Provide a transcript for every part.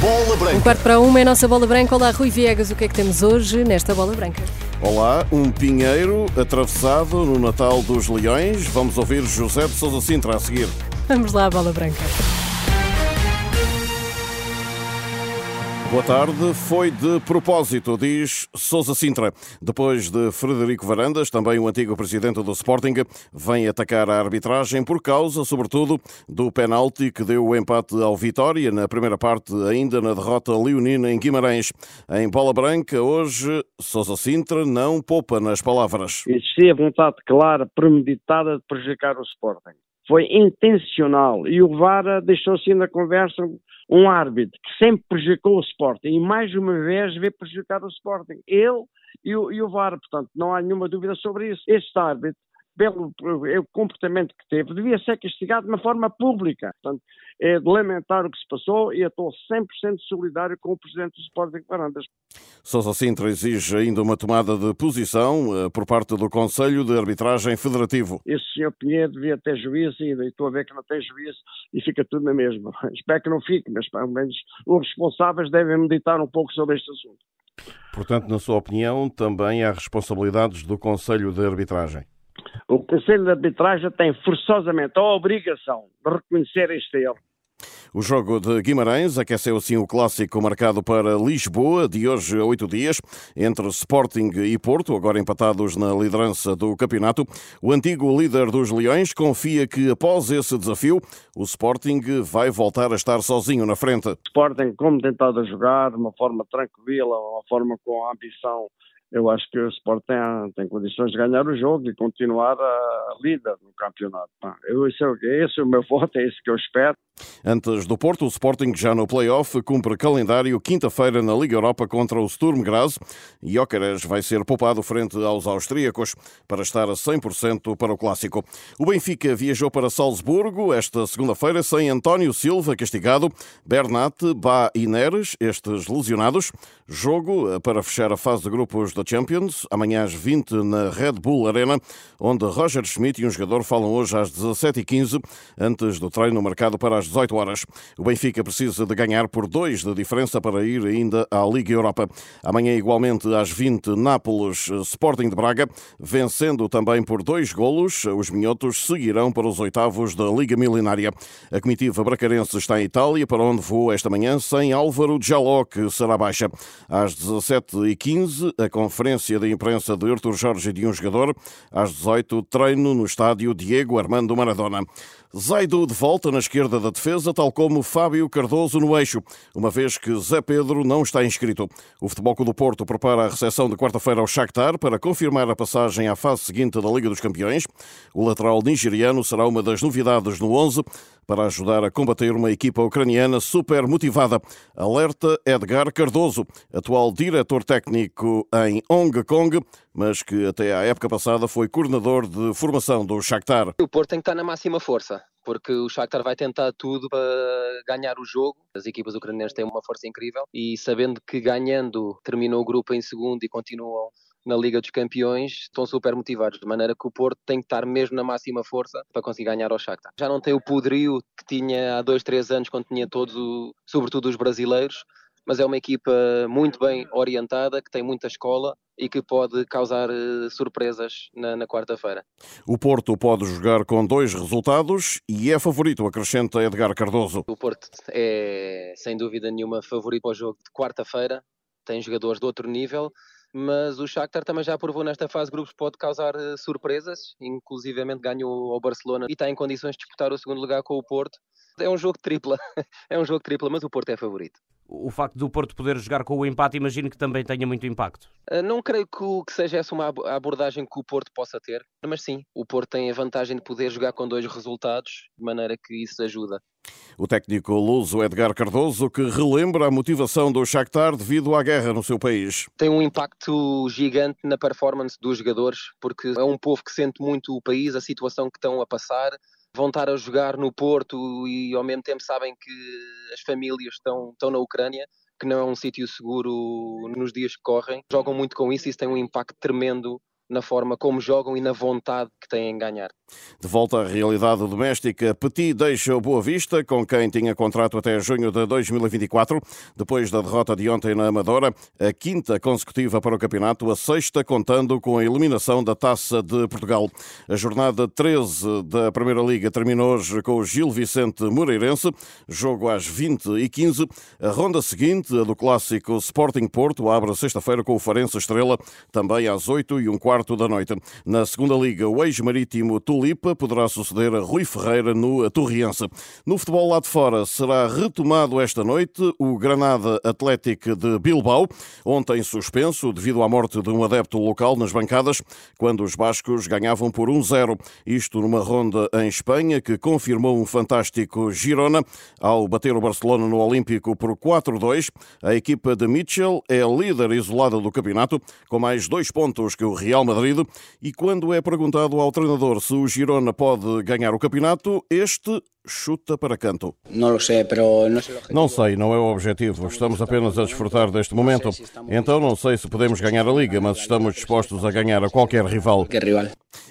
Bola Um Branca. quarto para uma é a nossa bola branca. Olá, Rui Viegas, o que é que temos hoje nesta bola branca? Olá, um pinheiro atravessado no Natal dos Leões. Vamos ouvir José de Sousa Sintra a seguir. Vamos lá, bola branca. Boa tarde. Foi de propósito, diz Sousa Sintra. Depois de Frederico Varandas, também o antigo presidente do Sporting, vem atacar a arbitragem por causa, sobretudo, do penalti que deu o empate ao Vitória na primeira parte, ainda na derrota leonina em Guimarães. Em bola branca, hoje, Sousa Sintra não poupa nas palavras. Existia vontade clara, premeditada de prejudicar o Sporting. Foi intencional e o VAR deixou-se na conversa um árbitro que sempre prejudicou o Sporting e mais uma vez veio prejudicar o Sporting. Ele e o, e o VAR, portanto, não há nenhuma dúvida sobre isso. Este árbitro, pelo comportamento que teve, devia ser castigado de uma forma pública. Portanto, é de lamentar o que se passou e eu estou 100% solidário com o presidente do Sporting Varandas. Sousa Sintra exige ainda uma tomada de posição eh, por parte do Conselho de Arbitragem Federativo. esse senhor Pinheiro devia ter juízo ainda, e estou a ver que não tem juízo e fica tudo na mesma. Espero que não fique, mas pelo menos os responsáveis devem meditar um pouco sobre este assunto. Portanto, na sua opinião, também há responsabilidades do Conselho de Arbitragem. O Conselho de Arbitragem tem forçosamente a obrigação de reconhecer este erro. O jogo de Guimarães aqueceu assim o clássico marcado para Lisboa, de hoje a oito dias, entre Sporting e Porto, agora empatados na liderança do campeonato. O antigo líder dos Leões confia que, após esse desafio, o Sporting vai voltar a estar sozinho na frente. Sporting, como tem estado a jogar, de uma forma tranquila, uma forma com ambição, eu acho que o Sport tem, tem condições de ganhar o jogo e continuar a líder no campeonato. Eu, esse, é, esse é o meu voto, é isso que eu espero. Antes do Porto, o Sporting já no play-off cumpre calendário quinta-feira na Liga Europa contra o Sturm Graz Jóqueres vai ser poupado frente aos austríacos para estar a 100% para o clássico. O Benfica viajou para Salzburgo esta segunda-feira sem António Silva castigado, Bernat, Bá e Neres, estes lesionados. Jogo para fechar a fase de grupos da Champions, amanhã às 20 na Red Bull Arena, onde Roger Schmidt e um jogador falam hoje às 17h15, antes do treino marcado para as 18 horas. O Benfica precisa de ganhar por dois de diferença para ir ainda à Liga Europa. Amanhã, igualmente, às 20, Nápoles, Sporting de Braga, vencendo também por dois golos. Os minhotos seguirão para os oitavos da Liga Milinária. A comitiva bracarense está em Itália, para onde voa esta manhã sem Álvaro Jaló, que será baixa. Às 17h15, a conferência de imprensa de Artur Jorge de um jogador. Às 18 treino no estádio Diego Armando Maradona. Zaido de volta na esquerda da defesa, tal como Fábio Cardoso no eixo, uma vez que Zé Pedro não está inscrito. O Futebol Clube do Porto prepara a recepção de quarta-feira ao Shakhtar para confirmar a passagem à fase seguinte da Liga dos Campeões. O lateral nigeriano será uma das novidades no 11 para ajudar a combater uma equipa ucraniana super motivada. Alerta Edgar Cardoso, atual diretor técnico em Hong Kong, mas que até à época passada foi coordenador de formação do Shakhtar. O Porto tem que estar na máxima força, porque o Shakhtar vai tentar tudo para ganhar o jogo. As equipas ucranianas têm uma força incrível e sabendo que ganhando terminou o grupo em segundo e continuam na Liga dos Campeões, estão super motivados, de maneira que o Porto tem que estar mesmo na máxima força para conseguir ganhar ao Shakhtar. Já não tem o poderio que tinha há dois, três anos, quando tinha todos, o, sobretudo os brasileiros, mas é uma equipa muito bem orientada, que tem muita escola e que pode causar eh, surpresas na, na quarta-feira. O Porto pode jogar com dois resultados e é favorito, acrescenta Edgar Cardoso. O Porto é, sem dúvida nenhuma, favorito para o jogo de quarta-feira. Tem jogadores de outro nível, mas o Shakhtar também já provou nesta fase de grupos pode causar eh, surpresas, inclusivamente ganhou ao Barcelona e está em condições de disputar o segundo lugar com o Porto. É um jogo tripla, é um jogo tripla, mas o Porto é favorito. O facto do Porto poder jogar com o empate, imagino que também tenha muito impacto. Uh, Não creio que, seja essa uma abordagem que o Porto possa ter, mas sim, o Porto tem a vantagem de poder jogar com dois resultados, de maneira que isso ajuda. O técnico luso Edgar Cardoso, que relembra a motivação do Shakhtar devido à guerra no seu país. Tem um impacto gigante na performance dos jogadores, porque é um povo que sente muito o país, a situação que estão a passar, vão estar a jogar no Porto e ao mesmo tempo sabem que as famílias estão, estão na Ucrânia, que não é um sítio seguro nos dias que correm. Jogam muito com isso e isso tem um impacto tremendo na forma como jogam e na vontade que têm em ganhar. De volta à realidade doméstica, Petit deixa o Boa Vista, com quem tinha contrato até junho de 2024, depois da derrota de ontem na Amadora, a quinta consecutiva para o campeonato, a sexta contando com a eliminação da Taça de Portugal. A jornada 13 da Primeira Liga terminou hoje com o Gil Vicente Moreirense, jogo às 20 e 15. A ronda seguinte, a do clássico Sporting Porto, abre sexta-feira com o Farense Estrela, também às 8 e um quarto da noite. Na segunda Liga, o ex-marítimo Tulipa poderá suceder a Rui Ferreira no Torriense. No futebol lá de fora será retomado esta noite o Granada Atlético de Bilbao, ontem suspenso devido à morte de um adepto local nas bancadas, quando os bascos ganhavam por 1-0. Isto numa ronda em Espanha que confirmou um fantástico Girona ao bater o Barcelona no Olímpico por 4-2. A equipa de Mitchell é líder isolada do campeonato, com mais dois pontos que o Real Madrid. E quando é perguntado ao treinador se o Girona pode ganhar o campeonato, este chuta para canto. Não sei, não sei, não é o objetivo. Estamos apenas a desfrutar deste momento. Então não sei se podemos ganhar a Liga, mas estamos dispostos a ganhar a qualquer rival.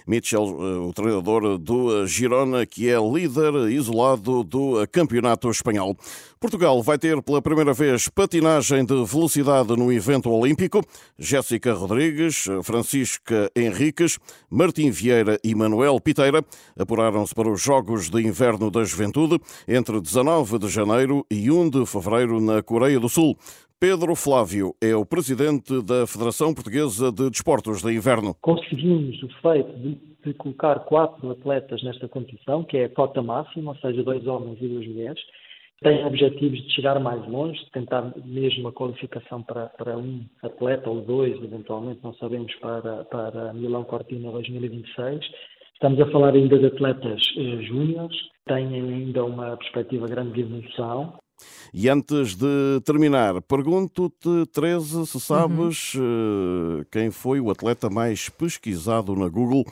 Mitchell, eh, o treinador do Girona, que é líder isolado do campeonato espanhol. Portugal vai ter pela primeira vez patinagem de velocidade no evento olímpico. Jéssica Rodrigues, Francisca Henriques, Martim Vieira e Manuel Piteira apuraram-se para os Jogos de Inverno da Juventude entre 19 de janeiro e 1 de fevereiro na Coreia do Sul. Pedro Flávio é o presidente da Federação Portuguesa de Desportos de Inverno. Conseguimos o feito de, de, colocar quatro atletas nesta competição, que é a cota máxima, ou seja, dois homens e duas mulheres. Tem objetivos de chegar mais longe, de tentar mesmo a qualificação para, para um atleta ou dois, eventualmente, não sabemos, para, para Milão Cortina 2026. Estamos a falar ainda de atletas eh, júniores, têm ainda uma perspectiva grande de evolução. E antes de terminar, pergunto-te, Teresa, se sabes uhum. quem foi o atleta mais pesquisado na Google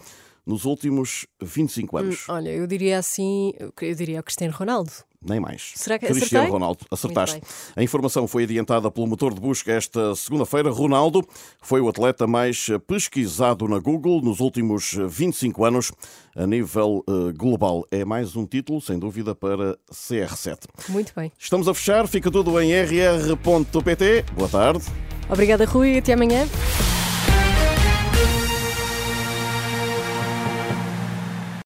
nos últimos 25 anos? Hum, olha, eu diria assim, eu diria o Cristiano Ronaldo nem mais. Será que Cristiano acertei? Ronaldo, acertaste. A informação foi adiantada pelo motor de busca esta segunda-feira. Ronaldo foi o atleta mais pesquisado na Google nos últimos 25 anos a nível uh, global. É mais um título, sem dúvida, para CR7. Muito bem. Estamos a fechar, fica tudo em rr.pt. Boa tarde. Obrigada, Rui, até amanhã.